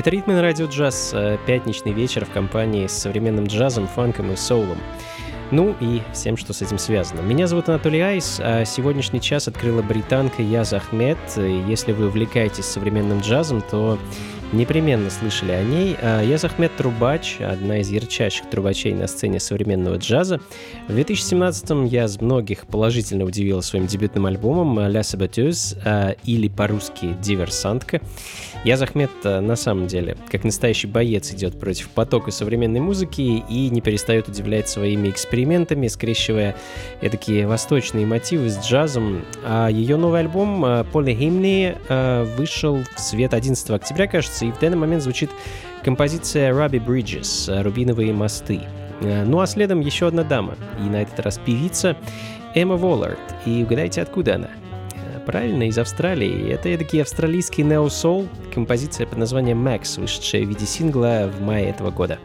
Это «Ритмы на радио джаз», э, пятничный вечер в компании с современным джазом, фанком и соулом. Ну и всем, что с этим связано. Меня зовут Анатолий Айс, а сегодняшний час открыла британка Яз Ахмед. Если вы увлекаетесь современным джазом, то непременно слышали о ней. А, я Захмед Трубач, одна из ярчайших трубачей на сцене современного джаза. В 2017-м я с многих положительно удивила своим дебютным альбомом «Ля Сабатюз» а, или по-русски «Диверсантка». Я Захмед а, на самом деле, как настоящий боец, идет против потока современной музыки и не перестает удивлять своими экспериментами, скрещивая такие восточные мотивы с джазом. А ее новый альбом «Полихимни» вышел в свет 11 октября, кажется, и в данный момент звучит композиция Ruby Bridges «Рубиновые мосты». Э, ну а следом еще одна дама, и на этот раз певица Эмма Воллард. И угадайте, откуда она? Э, правильно, из Австралии. Это такие австралийский нео-сол, композиция под названием Max, вышедшая в виде сингла в мае этого года.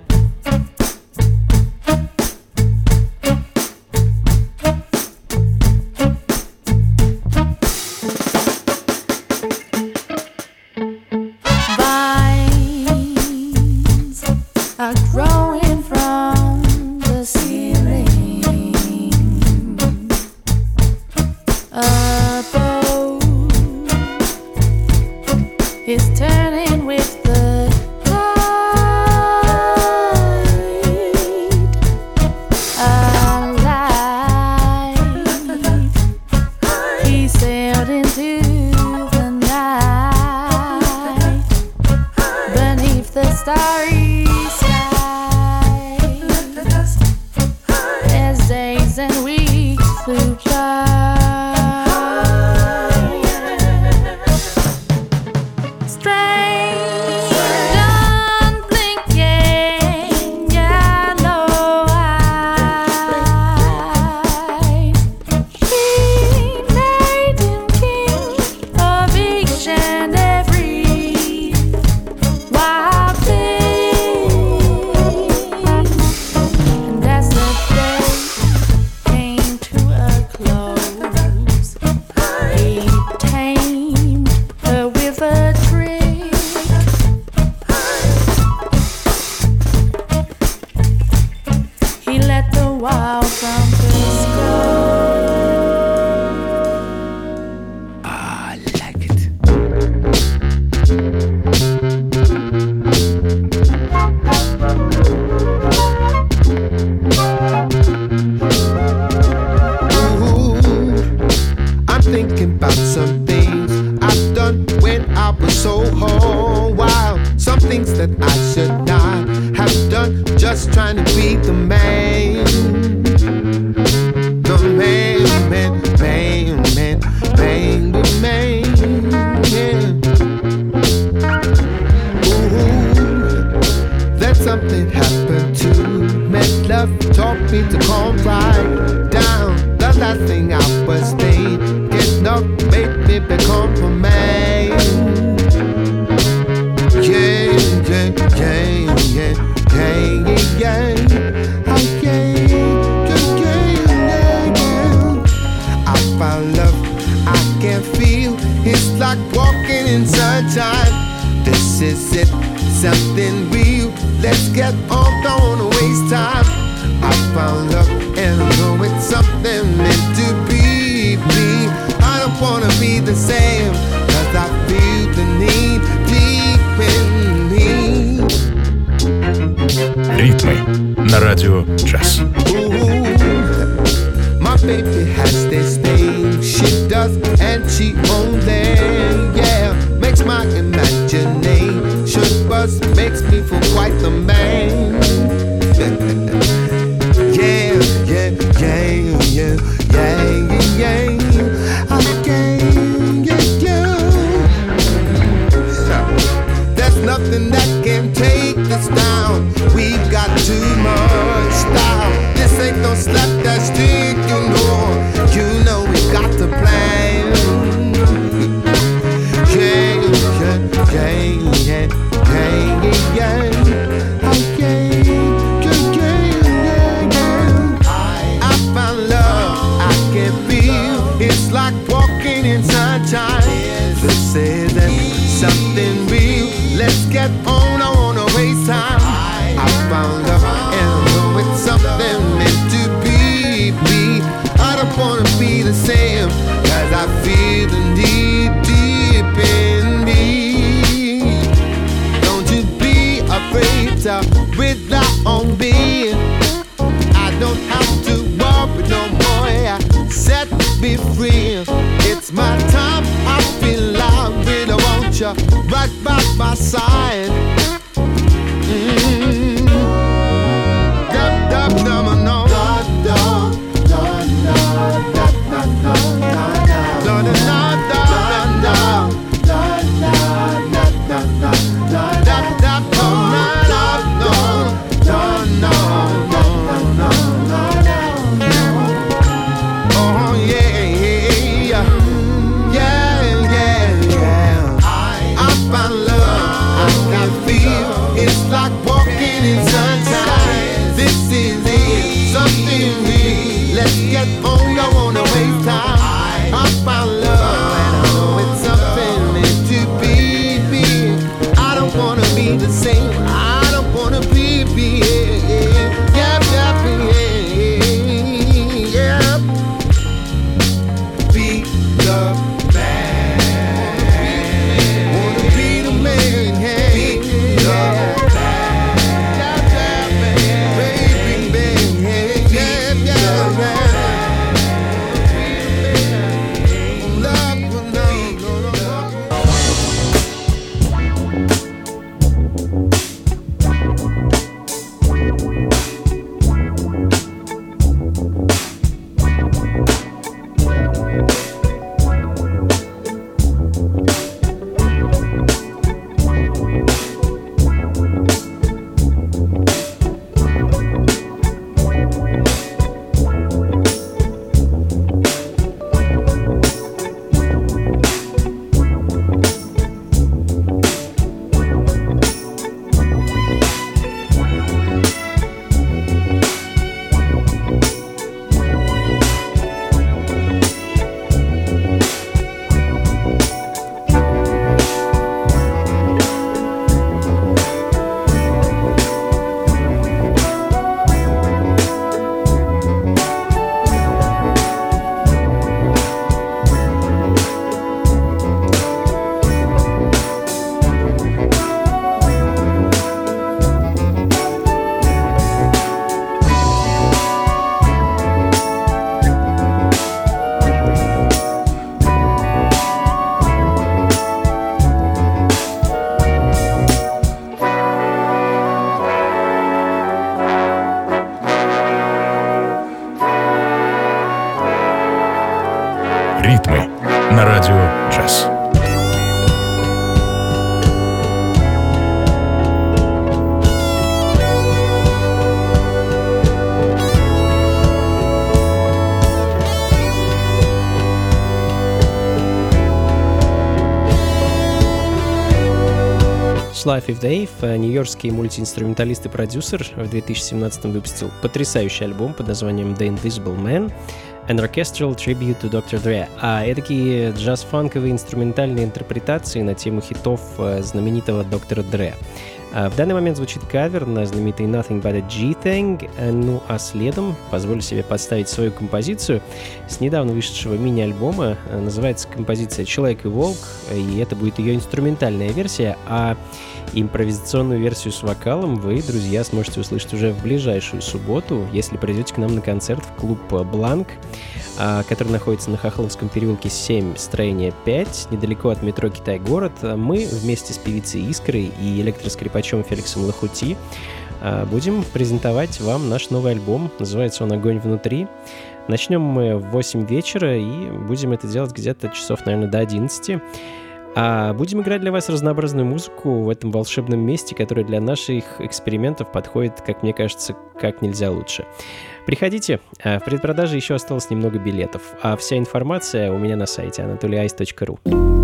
time. Let's say that something real. Let's get on. you right by my side. Mm-hmm. Life of Dave, нью-йоркский мультиинструменталист и продюсер, в 2017 выпустил потрясающий альбом под названием The Invisible Man, An Orchestral Tribute to Dr. Dre. А такие джаз-фанковые инструментальные интерпретации на тему хитов э, знаменитого доктора Дре. А, в данный момент звучит кавер на знаменитый Nothing But a G-Thing, э, ну а следом позволю себе подставить свою композицию с недавно вышедшего мини-альбома. Э, называется композиция «Человек и волк», и это будет ее инструментальная версия, а импровизационную версию с вокалом вы, друзья, сможете услышать уже в ближайшую субботу, если придете к нам на концерт в клуб «Бланк», а, который находится на Хохловском переулке 7, строение 5, недалеко от метро Китай-город. Мы вместе с певицей Искрой и электроскрипачом Феликсом Лохути а, будем презентовать вам наш новый альбом. Называется он «Огонь внутри». Начнем мы в 8 вечера и будем это делать где-то часов, наверное, до 11. А будем играть для вас разнообразную музыку в этом волшебном месте, которое для наших экспериментов подходит, как мне кажется, как нельзя лучше. Приходите, а, в предпродаже еще осталось немного билетов, а вся информация у меня на сайте anatolyice.ru.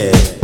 Yeah.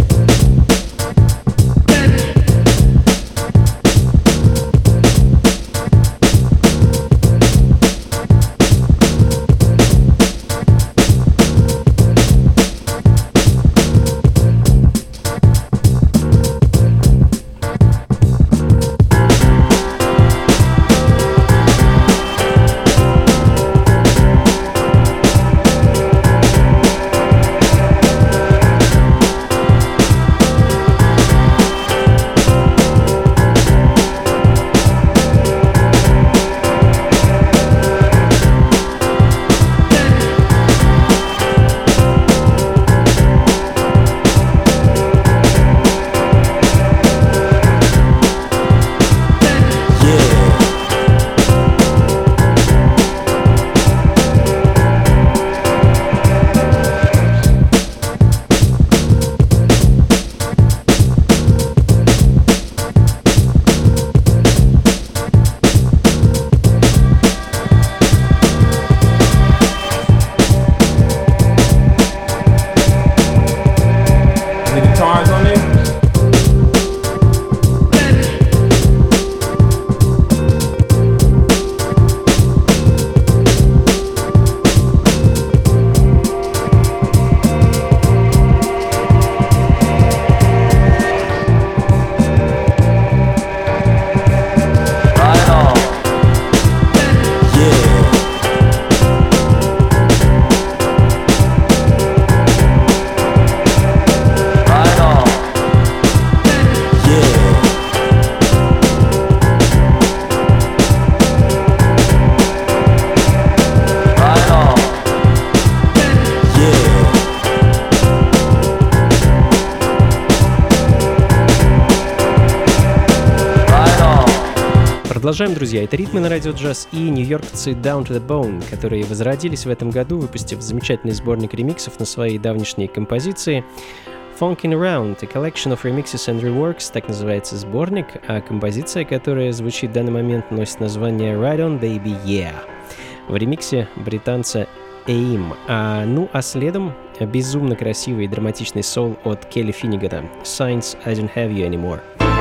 Продолжаем, друзья. Это «Ритмы на радио джаз» и нью-йоркцы Down to the Bone, которые возродились в этом году, выпустив замечательный сборник ремиксов на свои давнишние композиции. Funkin' Around, a collection of remixes and reworks, так называется сборник, а композиция, которая звучит в данный момент, носит название Ride On Baby Yeah. В ремиксе британца AIM. А, ну а следом безумно красивый и драматичный сол от Келли Финнигана «Signs I Don't Have You Anymore».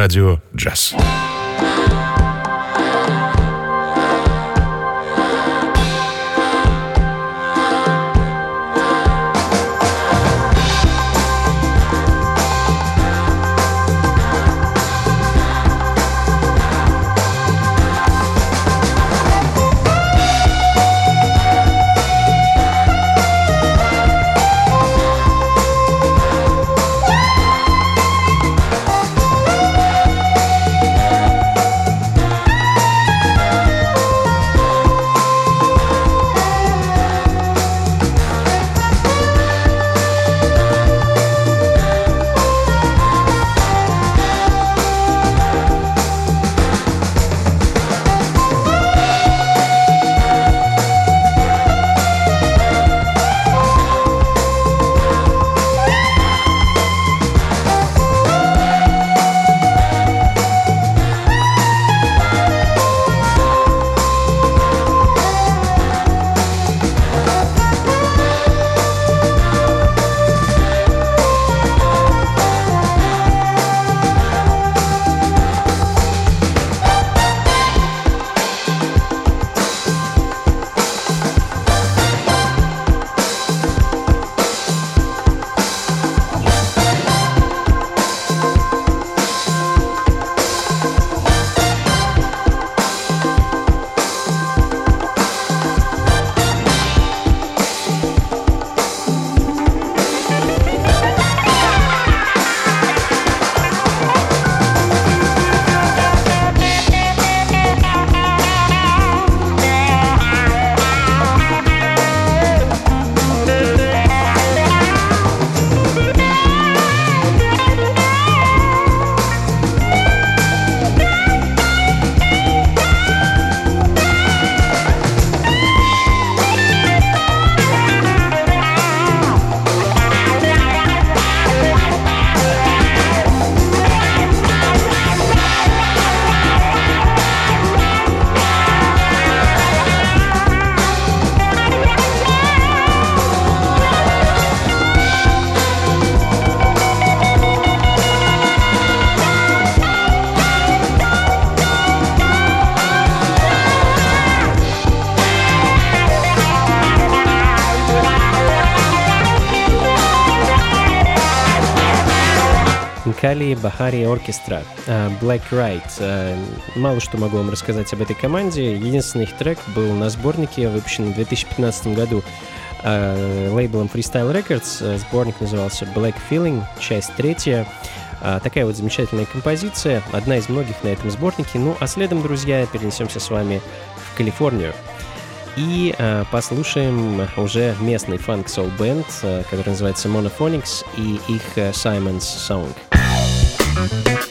Радио «Джаз». Бахари Оркестра, Black Ride. А, мало что могу вам рассказать об этой команде. Единственный их трек был на сборнике, выпущенном в 2015 году а, лейблом Freestyle Records. Сборник назывался Black Feeling, часть третья. А, такая вот замечательная композиция, одна из многих на этом сборнике. Ну, а следом, друзья, перенесемся с вами в Калифорнию. И э, послушаем уже местный фанк-соул бенд, э, который называется Monophonics, и их э, Simon's Song. Thank you.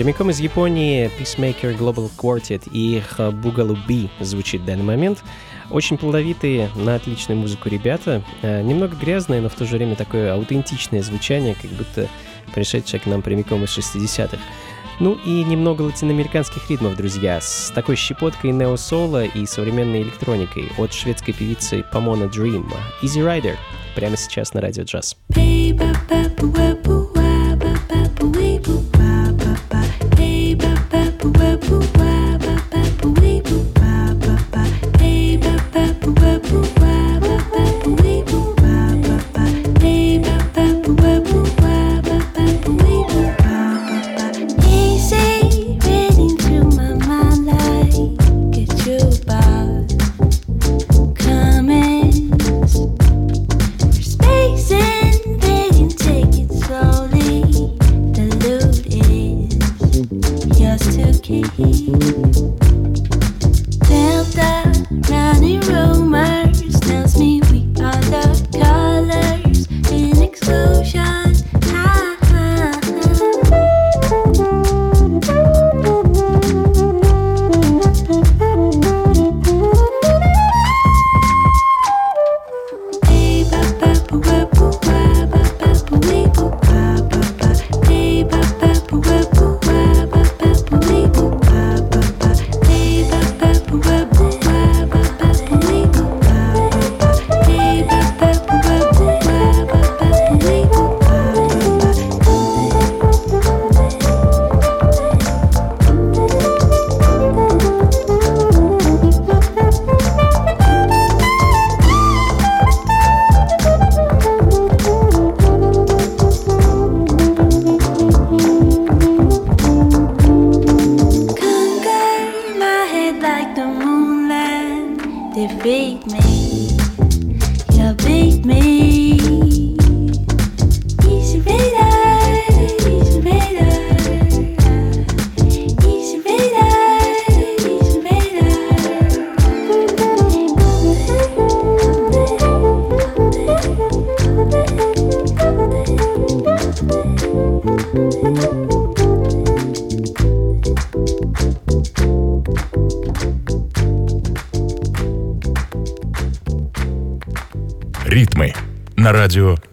Прямиком из Японии Peacemaker Global Quartet и их Boogaloo B звучит в данный момент. Очень плодовитые, на отличную музыку ребята. Э, немного грязные, но в то же время такое аутентичное звучание, как будто пришедшее к нам прямиком из 60-х. Ну и немного латиноамериканских ритмов, друзья, с такой щепоткой нео-соло и современной электроникой от шведской певицы Pomona Dream. Easy Rider прямо сейчас на радио джаз. Радио «Джаз». quiera casar su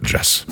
dress.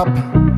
up.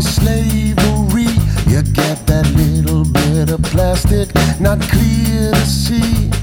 Slavery. You get that little bit of plastic, not clear to see.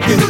you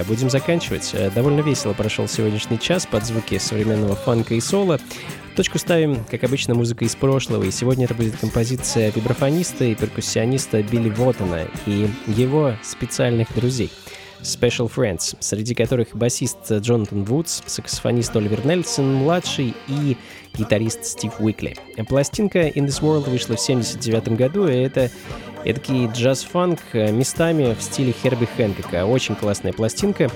друзья, будем заканчивать. Э, довольно весело прошел сегодняшний час под звуки современного фанка и соло. Точку ставим, как обычно, музыка из прошлого, и сегодня это будет композиция вибрафониста и перкуссиониста Билли Вотона и его специальных друзей — Special Friends, среди которых басист Джонатан Вудс, саксофонист Оливер Нельсон, младший и гитарист Стив Уикли. Пластинка In This World вышла в 1979 году, и это эдакий джаз-фанк местами в стиле Херби Хэнкока. Очень классная пластинка.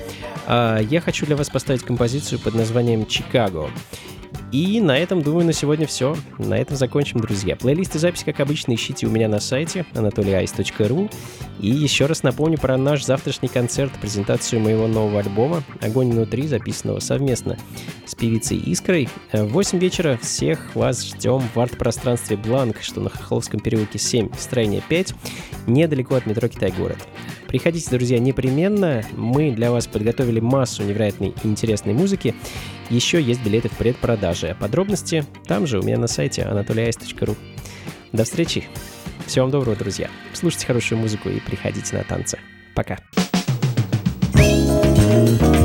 А, я хочу для вас поставить композицию под названием «Чикаго». И на этом, думаю, на сегодня все. На этом закончим, друзья. Плейлисты записи, как обычно, ищите у меня на сайте anatolyice.ru. И еще раз напомню про наш завтрашний концерт, презентацию моего нового альбома «Огонь внутри», записанного совместно с певицей Искрой. В 8 вечера всех вас ждем в арт-пространстве Бланк, что на Хохловском переулке 7, строение 5, недалеко от метро Китай-город. Приходите, друзья, непременно. Мы для вас подготовили массу невероятной интересной музыки. Еще есть билеты в предпродаже. Подробности там же у меня на сайте anatolyice.ru. До встречи. Всего вам доброго, друзья. Слушайте хорошую музыку и приходите на танцы. Пока. thank you